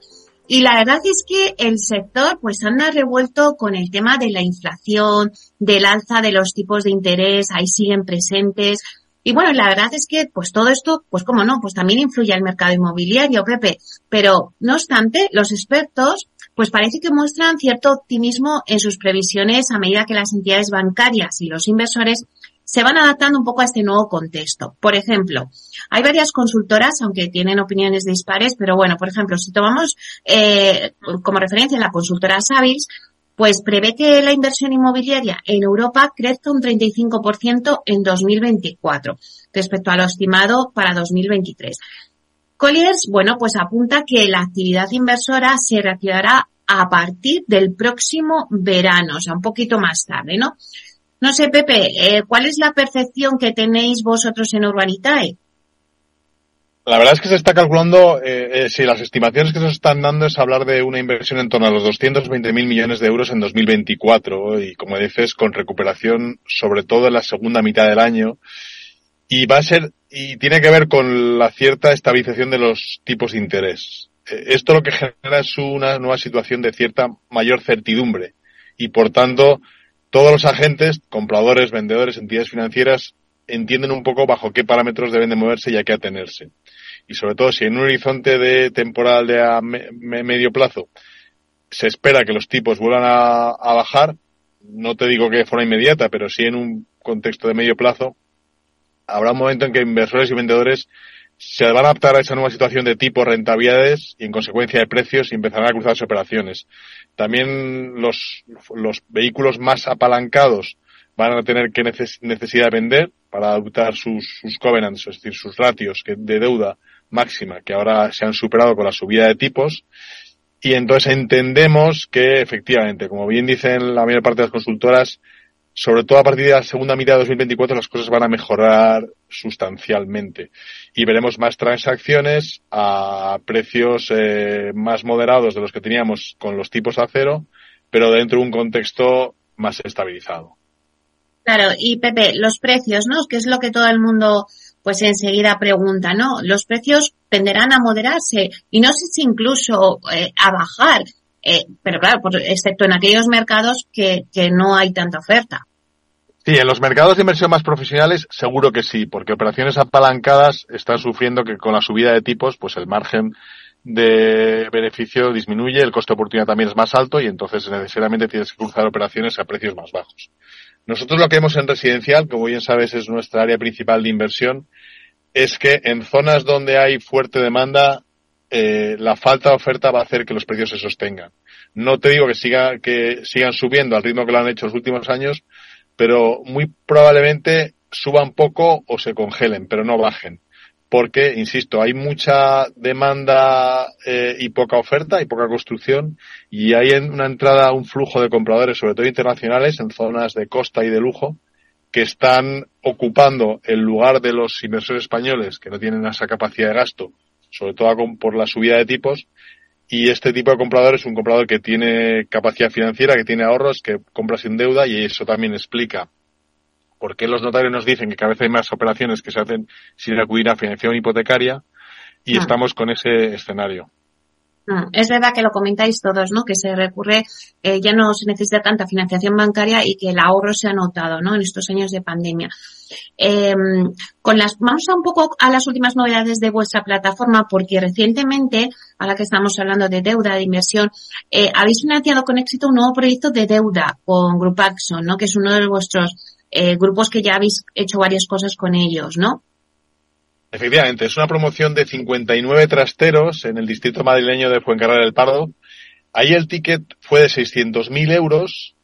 y la verdad es que el sector pues anda revuelto con el tema de la inflación, del alza de los tipos de interés, ahí siguen presentes. Y bueno, la verdad es que, pues todo esto, pues cómo no, pues también influye al mercado inmobiliario, Pepe. Pero, no obstante, los expertos, pues parece que muestran cierto optimismo en sus previsiones a medida que las entidades bancarias y los inversores se van adaptando un poco a este nuevo contexto. Por ejemplo, hay varias consultoras, aunque tienen opiniones dispares, pero bueno, por ejemplo, si tomamos eh, como referencia la consultora Savills, pues prevé que la inversión inmobiliaria en Europa crezca un 35% en 2024 respecto a lo estimado para 2023. Colliers, bueno, pues apunta que la actividad inversora se reactivará a partir del próximo verano, o sea, un poquito más tarde, ¿no? No sé, Pepe, eh, ¿cuál es la percepción que tenéis vosotros en Urbanitae? La verdad es que se está calculando, eh, eh, si las estimaciones que se están dando es hablar de una inversión en torno a los 220.000 millones de euros en 2024 y, como dices, con recuperación sobre todo en la segunda mitad del año. Y va a ser, y tiene que ver con la cierta estabilización de los tipos de interés. Eh, esto lo que genera es una nueva situación de cierta mayor certidumbre y, por tanto, todos los agentes, compradores, vendedores, entidades financieras, entienden un poco bajo qué parámetros deben de moverse y a qué atenerse y sobre todo si en un horizonte de temporal de a medio plazo se espera que los tipos vuelvan a, bajar, no te digo que de forma inmediata, pero sí en un contexto de medio plazo, habrá un momento en que inversores y vendedores se van a adaptar a esa nueva situación de tipo rentabilidades y en consecuencia de precios y empezarán a cruzarse operaciones. También los, los vehículos más apalancados van a tener que necesidad de vender para adoptar sus, sus covenants, es decir, sus ratios de deuda máxima que ahora se han superado con la subida de tipos. Y entonces entendemos que efectivamente, como bien dicen la mayor parte de las consultoras, sobre todo a partir de la segunda mitad de 2024 las cosas van a mejorar sustancialmente y veremos más transacciones a precios eh, más moderados de los que teníamos con los tipos a cero, pero dentro de un contexto más estabilizado. Claro, y Pepe, los precios, ¿no? Que es lo que todo el mundo pues enseguida pregunta, ¿no? Los precios tenderán a moderarse y no sé si incluso eh, a bajar, eh, pero claro, excepto en aquellos mercados que, que no hay tanta oferta. Sí, en los mercados de inversión más profesionales seguro que sí, porque operaciones apalancadas están sufriendo que con la subida de tipos, pues el margen de beneficio disminuye, el coste de oportunidad también es más alto y entonces necesariamente tienes que cruzar operaciones a precios más bajos. Nosotros lo que vemos en residencial, como bien sabes es nuestra área principal de inversión, es que en zonas donde hay fuerte demanda, eh, la falta de oferta va a hacer que los precios se sostengan. No te digo que, siga, que sigan subiendo al ritmo que lo han hecho los últimos años, pero muy probablemente suban poco o se congelen, pero no bajen. Porque, insisto, hay mucha demanda eh, y poca oferta y poca construcción y hay una entrada, un flujo de compradores, sobre todo internacionales, en zonas de costa y de lujo, que están ocupando el lugar de los inversores españoles que no tienen esa capacidad de gasto, sobre todo por la subida de tipos, y este tipo de comprador es un comprador que tiene capacidad financiera, que tiene ahorros, que compra sin deuda y eso también explica por qué los notarios nos dicen que cada vez hay más operaciones que se hacen sin acudir a financiación hipotecaria y ah. estamos con ese escenario. Ah, es verdad que lo comentáis todos, ¿no? Que se recurre, eh, ya no se necesita tanta financiación bancaria y que el ahorro se ha notado, ¿no? En estos años de pandemia. Eh, con las, vamos a un poco a las últimas novedades de vuestra plataforma, porque recientemente, a la que estamos hablando de deuda, de inversión, eh, habéis financiado con éxito un nuevo proyecto de deuda con Group Axon, ¿no? Que es uno de vuestros eh, grupos que ya habéis hecho varias cosas con ellos, ¿no? Efectivamente, es una promoción de 59 trasteros en el distrito madrileño de Fuencarral del Pardo. Ahí el ticket fue de 600.000 euros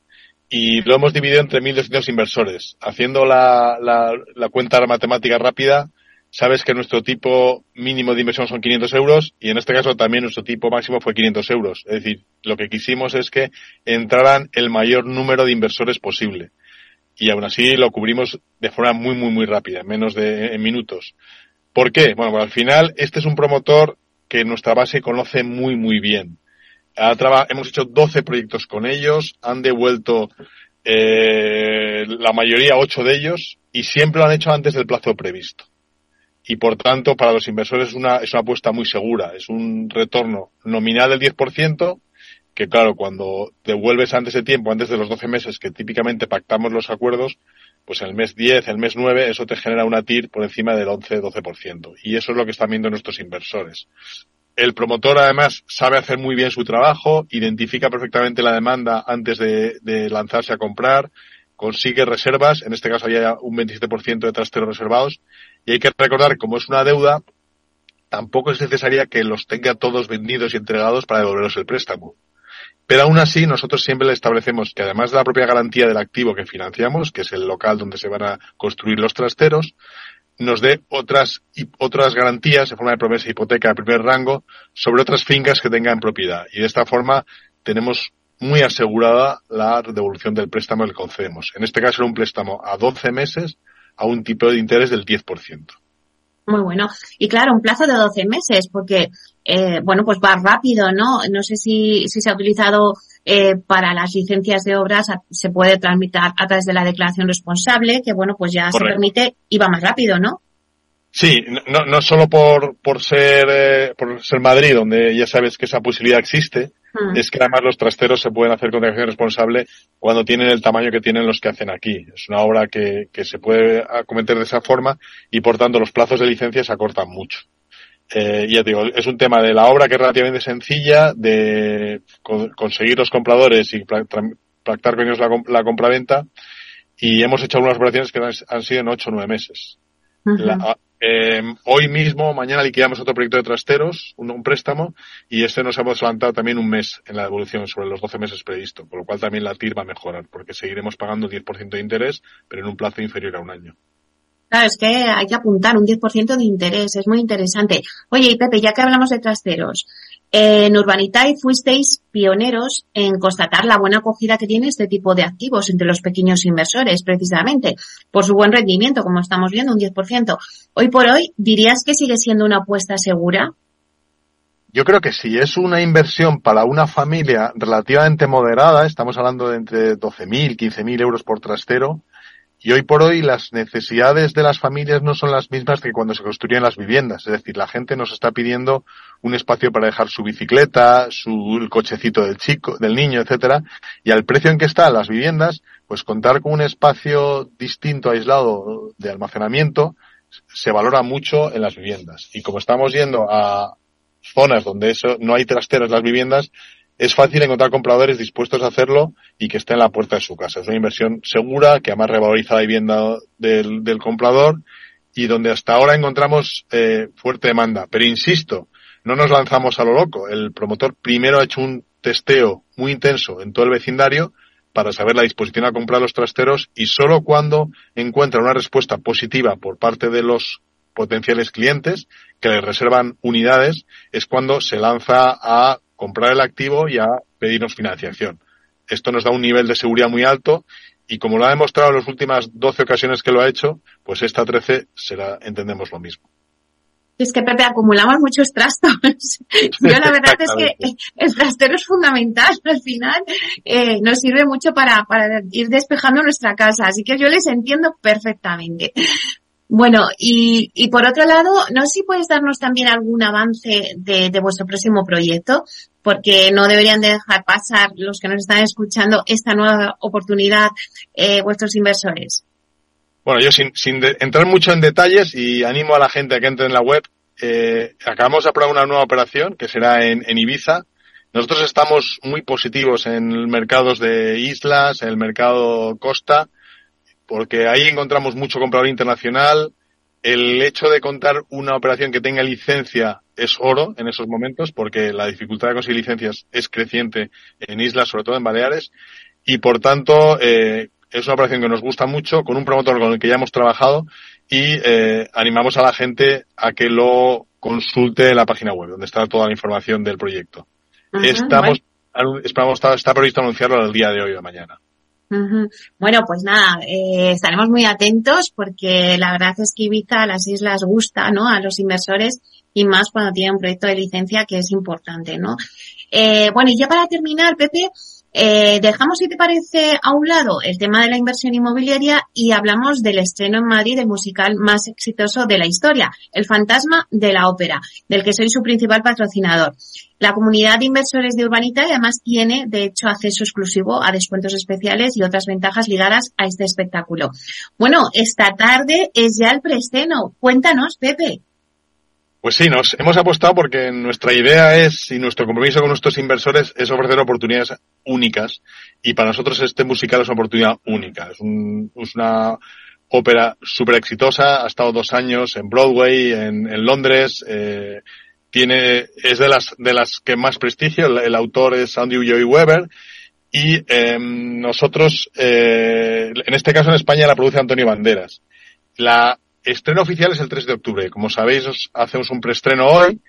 y lo hemos dividido entre 1.200 inversores. Haciendo la, la, la cuenta matemática rápida, sabes que nuestro tipo mínimo de inversión son 500 euros y en este caso también nuestro tipo máximo fue 500 euros. Es decir, lo que quisimos es que entraran el mayor número de inversores posible. Y aún así lo cubrimos de forma muy, muy, muy rápida, en menos de en minutos. ¿Por qué? Bueno, pues al final este es un promotor que nuestra base conoce muy, muy bien. hemos hecho 12 proyectos con ellos, han devuelto eh, la mayoría, 8 de ellos, y siempre lo han hecho antes del plazo previsto. Y por tanto, para los inversores es una, es una apuesta muy segura. Es un retorno nominal del 10%, que claro, cuando devuelves antes de tiempo, antes de los 12 meses que típicamente pactamos los acuerdos, pues el mes 10, el mes 9, eso te genera una TIR por encima del 11-12%. Y eso es lo que están viendo nuestros inversores. El promotor además sabe hacer muy bien su trabajo, identifica perfectamente la demanda antes de, lanzarse a comprar, consigue reservas, en este caso había un 27% de trasteros reservados, y hay que recordar como es una deuda, tampoco es necesaria que los tenga todos vendidos y entregados para devolveros el préstamo. Pero aún así, nosotros siempre le establecemos que además de la propia garantía del activo que financiamos, que es el local donde se van a construir los trasteros, nos dé otras, otras garantías en forma de promesa hipoteca de primer rango sobre otras fincas que tenga en propiedad. Y de esta forma tenemos muy asegurada la devolución del préstamo que concedemos. En este caso era un préstamo a 12 meses a un tipo de interés del 10%. Muy bueno. Y claro, un plazo de 12 meses, porque, eh, bueno, pues va rápido, ¿no? No sé si, si se ha utilizado eh, para las licencias de obras, se puede tramitar a través de la declaración responsable, que, bueno, pues ya se permite y va más rápido, ¿no? Sí, no, no solo por, por ser, eh, por ser Madrid, donde ya sabes que esa posibilidad existe, Hmm. es que además los trasteros se pueden hacer con declaración responsable cuando tienen el tamaño que tienen los que hacen aquí. Es una obra que, que se puede acometer de esa forma y por tanto los plazos de licencia se acortan mucho. Eh, ya digo, es un tema de la obra que es relativamente sencilla, de conseguir los compradores y pactar con ellos la, la compraventa y hemos hecho algunas operaciones que han, sido en ocho o nueve meses. eh, hoy mismo, mañana liquidamos otro proyecto de trasteros, un, préstamo, y este nos hemos adelantado también un mes en la devolución sobre los 12 meses previsto, por lo cual también la TIR va a mejorar, porque seguiremos pagando 10% de interés, pero en un plazo inferior a un año. Claro, es que hay que apuntar un 10% de interés, es muy interesante. Oye, y Pepe, ya que hablamos de trasteros, en Urbanitae fuisteis pioneros en constatar la buena acogida que tiene este tipo de activos entre los pequeños inversores, precisamente, por su buen rendimiento, como estamos viendo, un 10%. Hoy por hoy, ¿dirías que sigue siendo una apuesta segura? Yo creo que si es una inversión para una familia relativamente moderada, estamos hablando de entre 12.000, 15.000 euros por trastero, y hoy por hoy las necesidades de las familias no son las mismas que cuando se construían las viviendas. Es decir, la gente nos está pidiendo un espacio para dejar su bicicleta, su cochecito del chico, del niño, etcétera, y al precio en que están las viviendas, pues contar con un espacio distinto, aislado de almacenamiento, se valora mucho en las viviendas. Y como estamos yendo a zonas donde eso no hay trasteras las viviendas, es fácil encontrar compradores dispuestos a hacerlo y que estén en la puerta de su casa. Es una inversión segura que además revaloriza la vivienda del, del comprador y donde hasta ahora encontramos eh, fuerte demanda. Pero insisto, no nos lanzamos a lo loco. El promotor primero ha hecho un testeo muy intenso en todo el vecindario para saber la disposición a comprar los trasteros y solo cuando encuentra una respuesta positiva por parte de los potenciales clientes que le reservan unidades es cuando se lanza a comprar el activo y a pedirnos financiación. Esto nos da un nivel de seguridad muy alto y como lo ha demostrado en las últimas 12 ocasiones que lo ha hecho, pues esta 13 será, entendemos lo mismo. Es que, Pepe, acumulamos muchos trastos. Yo la verdad es que el trastero es fundamental. Al final eh, nos sirve mucho para, para ir despejando nuestra casa. Así que yo les entiendo perfectamente. Bueno, y, y por otro lado, no sé si puedes darnos también algún avance de, de vuestro próximo proyecto, porque no deberían de dejar pasar los que nos están escuchando esta nueva oportunidad eh, vuestros inversores. Bueno, yo sin, sin entrar mucho en detalles y animo a la gente a que entre en la web, eh, acabamos de aprobar una nueva operación que será en, en Ibiza. Nosotros estamos muy positivos en mercados de islas, en el mercado costa, porque ahí encontramos mucho comprador internacional. El hecho de contar una operación que tenga licencia es oro en esos momentos, porque la dificultad de conseguir licencias es creciente en islas, sobre todo en Baleares, y por tanto eh, es una operación que nos gusta mucho, con un promotor con el que ya hemos trabajado, y eh, animamos a la gente a que lo consulte en la página web, donde está toda la información del proyecto. Estamos, esperamos, está, está previsto anunciarlo el día de hoy o Bueno, pues nada, eh, estaremos muy atentos porque la verdad es que Ibiza a las islas gusta, ¿no? A los inversores y más cuando tienen un proyecto de licencia que es importante, ¿no? Eh, bueno, y ya para terminar, Pepe, eh, dejamos, si te parece, a un lado el tema de la inversión inmobiliaria y hablamos del estreno en Madrid del musical más exitoso de la historia, El Fantasma de la Ópera, del que soy su principal patrocinador. La comunidad de inversores de Urbanita además tiene, de hecho, acceso exclusivo a descuentos especiales y otras ventajas ligadas a este espectáculo. Bueno, esta tarde es ya el preestreno. Cuéntanos, Pepe. Pues sí, nos hemos apostado porque nuestra idea es y nuestro compromiso con nuestros inversores es ofrecer oportunidades únicas y para nosotros este musical es una oportunidad única. Es, una ópera súper exitosa, ha estado dos años en Broadway, en, Londres, eh, tiene, es de las, de las que más prestigio, el, autor es Andrew Joy Weber y em, nosotros, eh, en este caso en España la produce Antonio Banderas. La estreno oficial es el 3 de octubre. Como sabéis, hacemos un preestreno hoy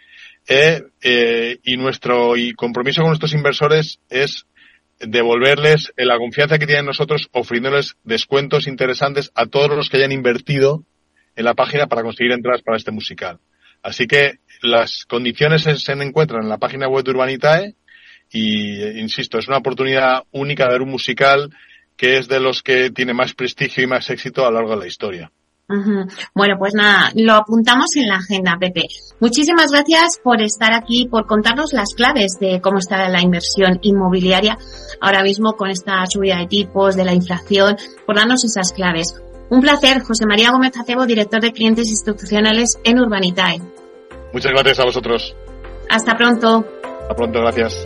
eh, eh, y nuestro compromiso con nuestros inversores es devolverles la confianza que tienen nosotros ofreciéndoles descuentos interesantes a todos los que hayan invertido en la página para conseguir entradas para este musical. Así que las condiciones se, encuentran en la página web de Urbanitae y, insisto, es una oportunidad única de ver un musical que es de los que tiene más prestigio y más éxito a lo largo de la historia. Bueno, pues nada, lo apuntamos en la agenda, Pepe. Muchísimas gracias por estar aquí, por contarnos las claves de cómo está la inversión inmobiliaria ahora mismo con esta subida de tipos, de la inflación, por darnos esas claves. Un placer, José María Gómez Acebo, director de clientes institucionales en Urbanitae. Muchas gracias a vosotros. Hasta pronto. Hasta pronto, gracias.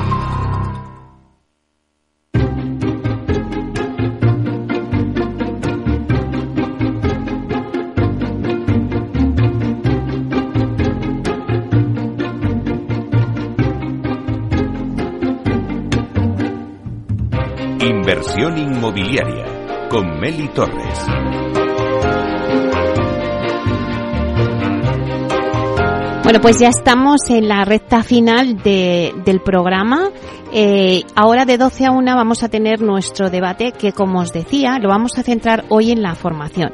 Inversión inmobiliaria con Meli Torres. Bueno, pues ya estamos en la recta final de, del programa. Eh, ahora de 12 a 1 vamos a tener nuestro debate que, como os decía, lo vamos a centrar hoy en la formación.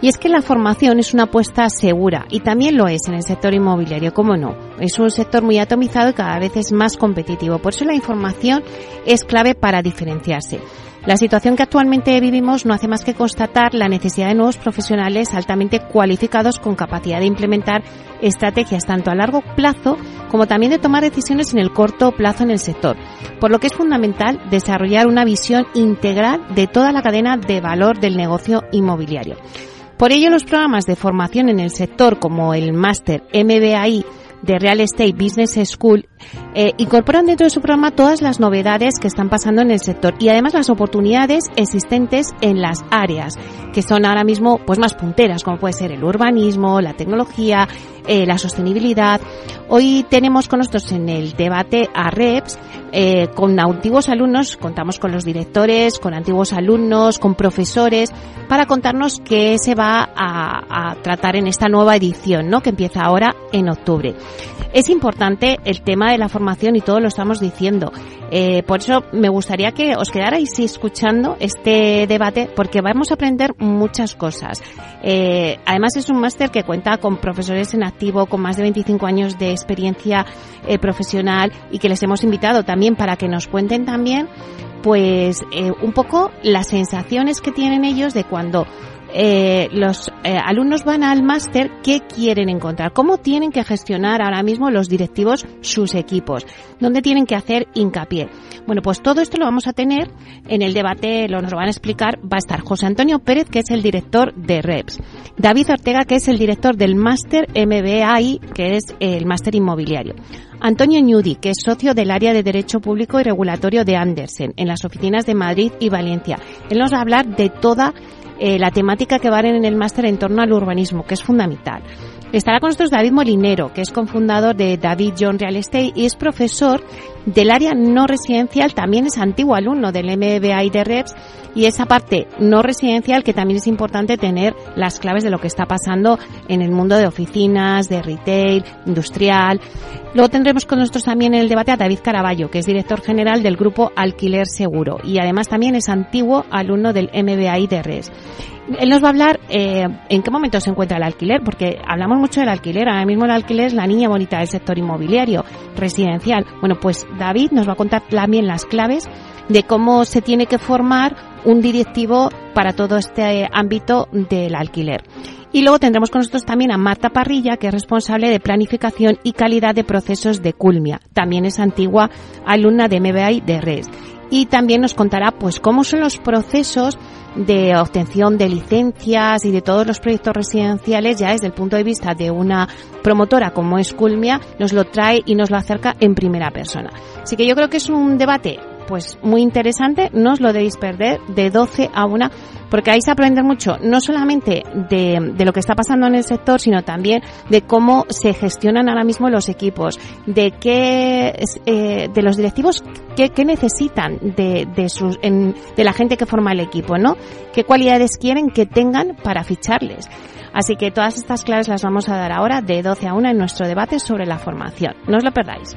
Y es que la formación es una apuesta segura y también lo es en el sector inmobiliario, ¿cómo no? Es un sector muy atomizado y cada vez es más competitivo. Por eso la información es clave para diferenciarse. La situación que actualmente vivimos no hace más que constatar la necesidad de nuevos profesionales altamente cualificados con capacidad de implementar estrategias tanto a largo plazo como también de tomar decisiones en el corto plazo en el sector, por lo que es fundamental desarrollar una visión integral de toda la cadena de valor del negocio inmobiliario. Por ello, los programas de formación en el sector como el máster MBAI de Real Estate Business School eh, incorporan dentro de su programa todas las novedades que están pasando en el sector y además las oportunidades existentes en las áreas que son ahora mismo pues más punteras como puede ser el urbanismo, la tecnología, eh, la sostenibilidad. Hoy tenemos con nosotros en el debate a REPS eh, con antiguos alumnos, contamos con los directores, con antiguos alumnos, con profesores, para contarnos qué se va a, tratar en esta nueva edición, ¿no? Que empieza ahora en octubre. Es importante el tema de la formación y todo lo estamos diciendo. Eh, por eso me gustaría que os quedarais escuchando este debate porque vamos a aprender muchas cosas. Eh, además es un máster que cuenta con profesores en activo con más de 25 años de experiencia eh, profesional y que les hemos invitado también para que nos cuenten también pues un poco las sensaciones que tienen ellos de cuando eh, los eh, alumnos van al máster, ¿qué quieren encontrar? ¿Cómo tienen que gestionar ahora mismo los directivos sus equipos? ¿Dónde tienen que hacer hincapié? Bueno, pues todo esto lo vamos a tener en el debate, lo nos lo van a explicar, va a estar José Antonio Pérez, que es el director de REPS, David Ortega, que es el director del máster MBAI, que es el máster inmobiliario. Antonio Ñudi, que es socio del área de Derecho Público y Regulatorio de Andersen, en las oficinas de Madrid y Valencia. Él nos va a hablar de toda eh, la temática que va en el máster en torno al urbanismo, que es fundamental. Estará con nosotros David Molinero, que es cofundador de David John Real Estate y es profesor del área no residencial, también es antiguo alumno del MBA de REPS y esa parte no residencial que también es importante tener las claves de lo que está pasando en el mundo de oficinas, de retail, industrial. Luego tendremos con nosotros también en el debate a David Caraballo, que es director general del grupo Alquiler Seguro y además también es antiguo alumno del MBA de REPS. Él nos va a hablar eh, en qué momento se encuentra el alquiler, porque hablamos mucho del alquiler. Ahora mismo el alquiler es la niña bonita del sector inmobiliario, residencial. Bueno, pues David nos va a contar también las claves de cómo se tiene que formar un directivo para todo este ámbito del alquiler. Y luego tendremos con nosotros también a Marta Parrilla, que es responsable de planificación y calidad de procesos de Culmia. También es antigua alumna de MBA de RES. Y también nos contará pues cómo son los procesos de obtención de licencias y de todos los proyectos residenciales ya desde el punto de vista de una promotora como es Culmia nos lo trae y nos lo acerca en primera persona. Así que yo creo que es un debate pues muy interesante, no os lo debéis perder de 12 a 1 porque ahí se aprende mucho, no solamente de, de, lo que está pasando en el sector, sino también de cómo se gestionan ahora mismo los equipos, de qué, eh, de los directivos qué, qué necesitan de, de, sus, de la gente que forma el equipo, ¿no? ¿Qué cualidades quieren que tengan para ficharles? Así que todas estas claves las vamos a dar ahora de 12 a 1 en nuestro debate sobre la formación. No os lo perdáis.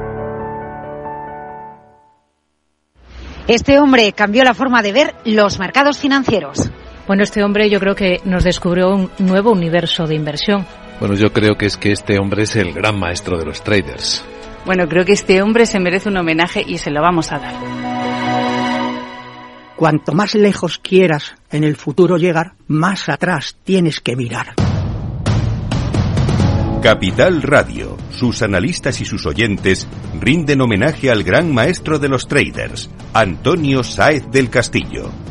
Este hombre cambió la forma de ver los mercados financieros. Bueno, este hombre yo creo que nos descubrió un nuevo universo de inversión. Bueno, yo creo que es que este hombre es el gran maestro de los traders. Bueno, creo que este hombre se merece un homenaje y se lo vamos a dar. Cuanto más lejos quieras en el futuro llegar, más atrás tienes que mirar. Capital Radio, sus analistas y sus oyentes rinden homenaje al gran maestro de los traders, Antonio Sáez del Castillo.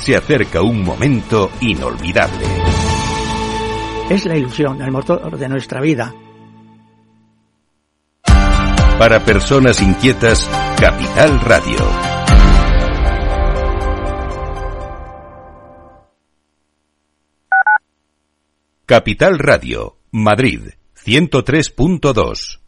Se acerca un momento inolvidable. Es la ilusión, el motor de nuestra vida. Para personas inquietas, Capital Radio. Capital Radio, Madrid, 103.2.